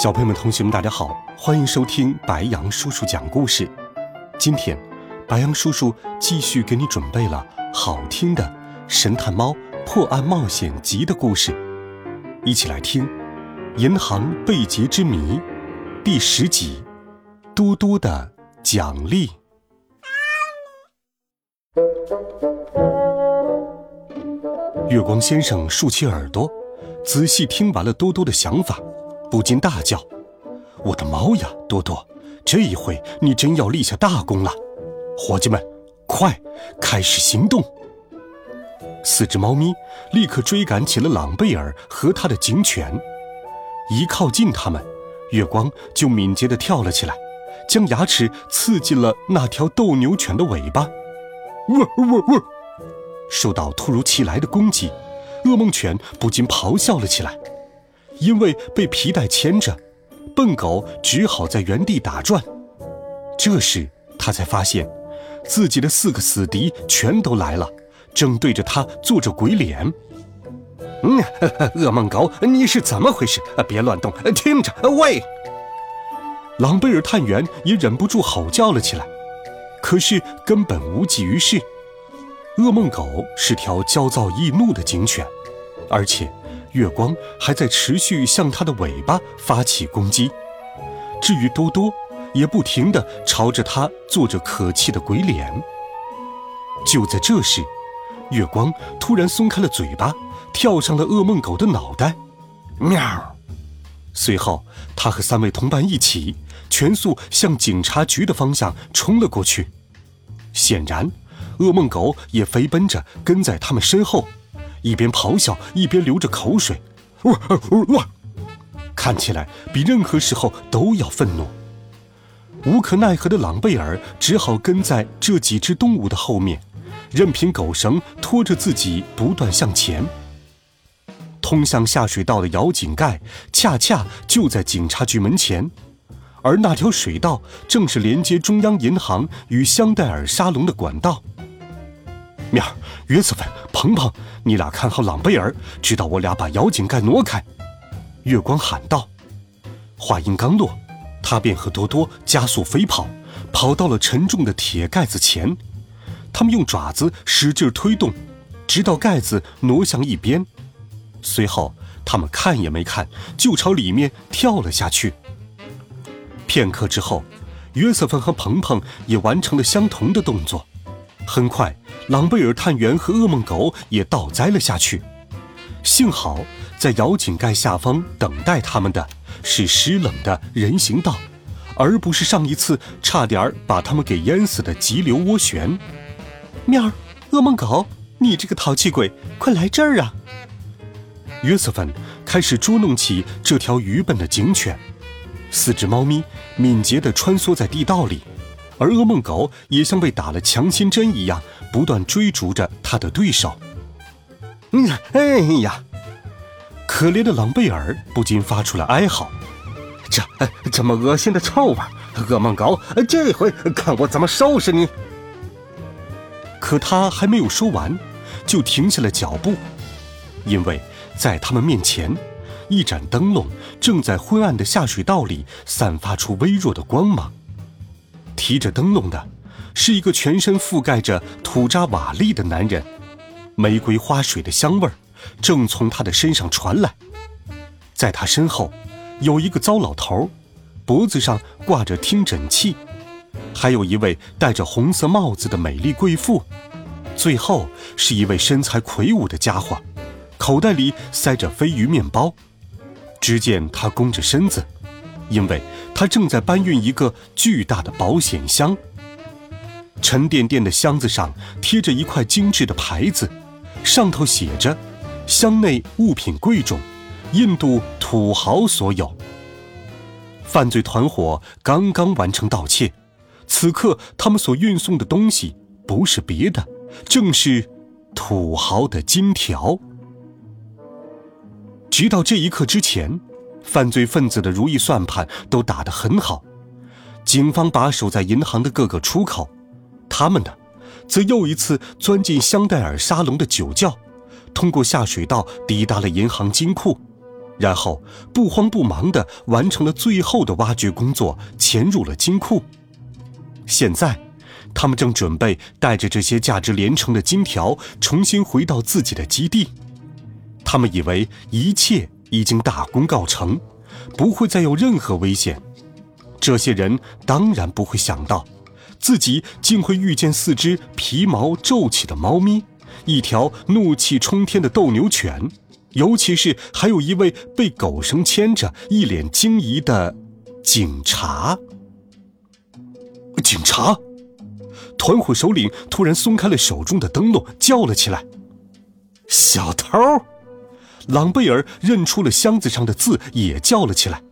小朋友们、同学们，大家好，欢迎收听白羊叔叔讲故事。今天，白羊叔叔继续给你准备了好听的《神探猫破案冒险集》的故事，一起来听《银行被劫之谜》第十集《多多的奖励》。月光先生竖起耳朵，仔细听完了多多的想法。不禁大叫：“我的猫呀，多多！这一回你真要立下大功了！伙计们，快开始行动！”四只猫咪立刻追赶起了朗贝尔和他的警犬。一靠近他们，月光就敏捷地跳了起来，将牙齿刺进了那条斗牛犬的尾巴。喔喔喔！受到突如其来的攻击，噩梦犬不禁咆哮了起来。因为被皮带牵着，笨狗只好在原地打转。这时，他才发现，自己的四个死敌全都来了，正对着他做着鬼脸。嗯，噩梦狗，你是怎么回事？别乱动，听着，喂！朗贝尔探员也忍不住吼叫了起来，可是根本无济于事。噩梦狗是条焦躁易怒的警犬，而且。月光还在持续向它的尾巴发起攻击，至于多多，也不停地朝着它做着可气的鬼脸。就在这时，月光突然松开了嘴巴，跳上了噩梦狗的脑袋，喵！随后，他和三位同伴一起全速向警察局的方向冲了过去。显然，噩梦狗也飞奔着跟在他们身后。一边咆哮，一边流着口水，哇哇哇！看起来比任何时候都要愤怒。无可奈何的朗贝尔只好跟在这几只动物的后面，任凭狗绳拖着自己不断向前。通向下水道的窑井盖恰恰就在警察局门前，而那条水道正是连接中央银行与香戴尔沙龙的管道。面儿，约瑟芬，鹏鹏，你俩看好朗贝尔，直到我俩把窨井盖挪开。月光喊道。话音刚落，他便和多多加速飞跑，跑到了沉重的铁盖子前。他们用爪子使劲推动，直到盖子挪向一边。随后，他们看也没看，就朝里面跳了下去。片刻之后，约瑟芬和鹏鹏也完成了相同的动作。很快。朗贝尔探员和噩梦狗也倒栽了下去，幸好在窨井盖下方等待他们的是湿冷的人行道，而不是上一次差点把他们给淹死的急流涡旋。面儿，噩梦狗，你这个淘气鬼，快来这儿啊！约瑟芬开始捉弄起这条愚笨的警犬，四只猫咪敏捷地穿梭在地道里。而噩梦狗也像被打了强心针一样，不断追逐着他的对手。嗯，哎呀！可怜的朗贝尔不禁发出了哀嚎：“这这么恶心的臭味！噩梦狗，这回看我怎么收拾你！”可他还没有说完，就停下了脚步，因为在他们面前，一盏灯笼正在昏暗的下水道里散发出微弱的光芒。提着灯笼的，是一个全身覆盖着土渣瓦砾的男人，玫瑰花水的香味儿正从他的身上传来。在他身后，有一个糟老头，脖子上挂着听诊器，还有一位戴着红色帽子的美丽贵妇，最后是一位身材魁梧的家伙，口袋里塞着飞鱼面包。只见他弓着身子。因为他正在搬运一个巨大的保险箱，沉甸甸的箱子上贴着一块精致的牌子，上头写着：“箱内物品贵重，印度土豪所有。”犯罪团伙刚刚完成盗窃，此刻他们所运送的东西不是别的，正是土豪的金条。直到这一刻之前，犯罪分子的如意算盘都打得很好。警方把守在银行的各个出口，他们呢，则又一次钻进香戴尔沙龙的酒窖，通过下水道抵达了银行金库。然后不慌不忙地完成了最后的挖掘工作，潜入了金库。现在，他们正准备带着这些价值连城的金条重新回到自己的基地。他们以为一切已经大功告成，不会再有任何危险。这些人当然不会想到，自己竟会遇见四只皮毛皱起的猫咪，一条怒气冲天的斗牛犬。尤其是还有一位被狗绳牵着、一脸惊疑的警察。警察！团伙首领突然松开了手中的灯笼，叫了起来：“小偷！”朗贝尔认出了箱子上的字，也叫了起来。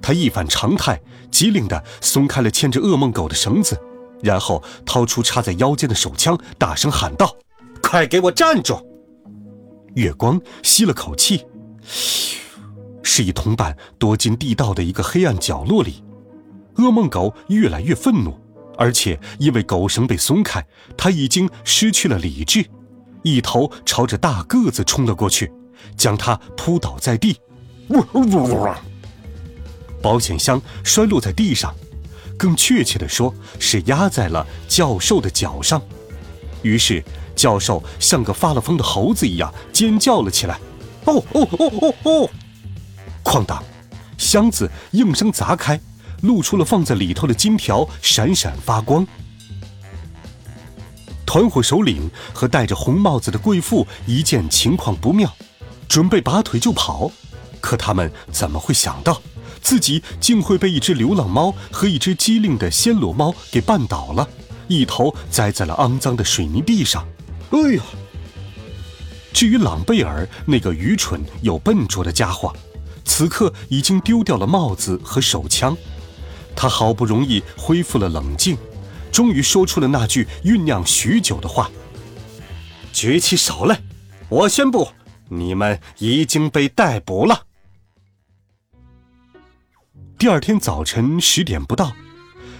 他一反常态，机灵地松开了牵着噩梦狗的绳子，然后掏出插在腰间的手枪，大声喊道：“快给我站住！”月光吸了口气，示意同伴躲进地道的一个黑暗角落里。噩梦狗越来越愤怒，而且因为狗绳被松开，它已经失去了理智，一头朝着大个子冲了过去，将他扑倒在地。保险箱摔落在地上，更确切的说是压在了教授的脚上。于是。教授像个发了疯的猴子一样尖叫了起来，“哦哦哦哦哦！”哐当，箱子应声砸开，露出了放在里头的金条，闪闪发光。团伙首领和戴着红帽子的贵妇一见情况不妙，准备拔腿就跑，可他们怎么会想到，自己竟会被一只流浪猫和一只机灵的暹罗猫给绊倒了，一头栽在了肮脏的水泥地上。哎呀！至于朗贝尔那个愚蠢又笨拙的家伙，此刻已经丢掉了帽子和手枪。他好不容易恢复了冷静，终于说出了那句酝酿许久的话：“举起手来！我宣布，你们已经被逮捕了。”第二天早晨十点不到，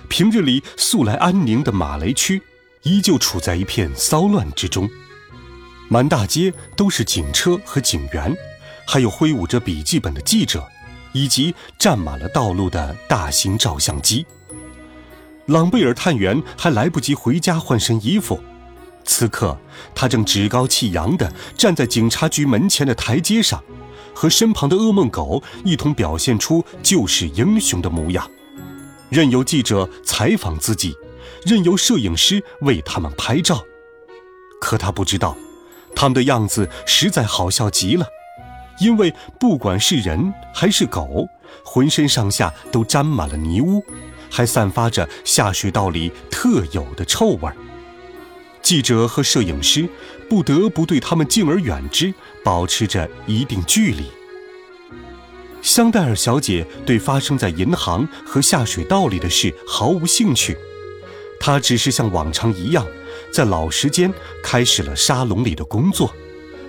平日里素来安宁的马雷区。依旧处在一片骚乱之中，满大街都是警车和警员，还有挥舞着笔记本的记者，以及占满了道路的大型照相机。朗贝尔探员还来不及回家换身衣服，此刻他正趾高气扬地站在警察局门前的台阶上，和身旁的噩梦狗一同表现出救世英雄的模样，任由记者采访自己。任由摄影师为他们拍照，可他不知道，他们的样子实在好笑极了，因为不管是人还是狗，浑身上下都沾满了泥污，还散发着下水道里特有的臭味儿。记者和摄影师不得不对他们敬而远之，保持着一定距离。香黛尔小姐对发生在银行和下水道里的事毫无兴趣。她只是像往常一样，在老时间开始了沙龙里的工作，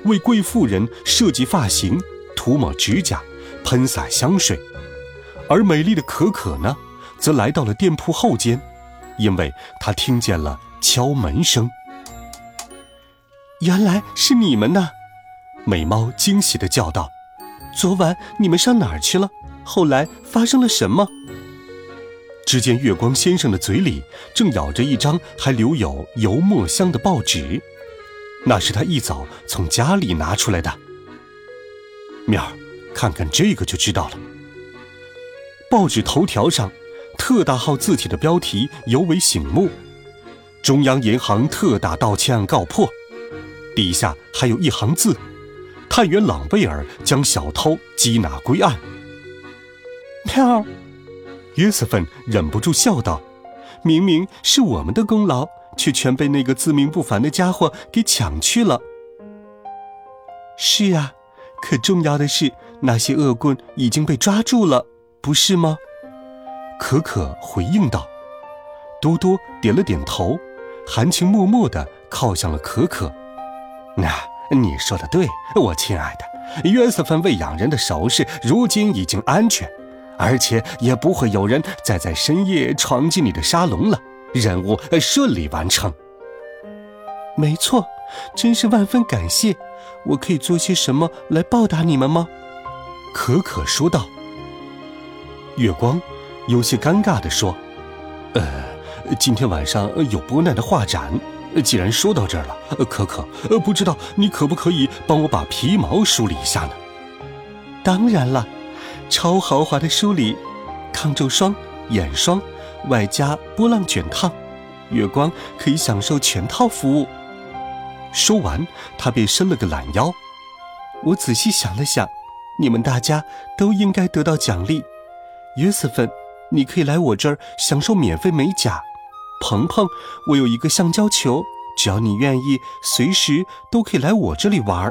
为贵妇人设计发型、涂抹指甲、喷洒香水，而美丽的可可呢，则来到了店铺后间，因为她听见了敲门声。原来是你们呢！美猫惊喜地叫道：“昨晚你们上哪儿去了？后来发生了什么？”只见月光先生的嘴里正咬着一张还留有油墨香的报纸，那是他一早从家里拿出来的。妙儿，看看这个就知道了。报纸头条上，特大号字体的标题尤为醒目：“中央银行特大盗窃案告破。”底下还有一行字：“探员朗贝尔将小偷缉拿归案。”喵。约瑟芬忍不住笑道：“明明是我们的功劳，却全被那个自命不凡的家伙给抢去了。”“是啊，可重要的是，那些恶棍已经被抓住了，不是吗？”可可回应道。多多点了点头，含情脉脉地靠向了可可。那你说的对，我亲爱的，约瑟芬喂养人的首饰如今已经安全，而且也不会有人再在深夜闯进你的沙龙了。任务顺利完成。没错，真是万分感谢。我可以做些什么来报答你们吗？可可说道。月光有些尴尬地说：“呃，今天晚上有波奈的画展。既然说到这儿了，可可，不知道你可不可以帮我把皮毛梳理一下呢？”当然了，超豪华的梳理，抗皱霜、眼霜，外加波浪卷烫，月光可以享受全套服务。说完，他便伸了个懒腰。我仔细想了想，你们大家都应该得到奖励。约瑟芬，你可以来我这儿享受免费美甲。鹏鹏，我有一个橡胶球，只要你愿意，随时都可以来我这里玩。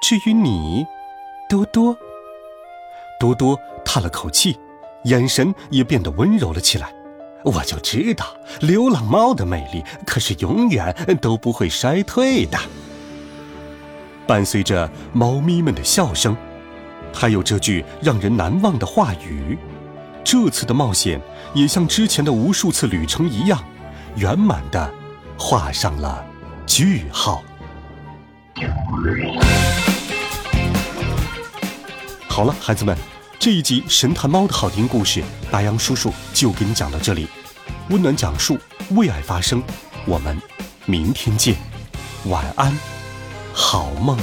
至于你，多多，多多叹了口气，眼神也变得温柔了起来。我就知道，流浪猫的魅力可是永远都不会衰退的。伴随着猫咪们的笑声。还有这句让人难忘的话语，这次的冒险也像之前的无数次旅程一样，圆满的画上了句号。好了，孩子们，这一集《神探猫的好听故事》，白杨叔叔就给你讲到这里。温暖讲述，为爱发声，我们明天见，晚安，好梦。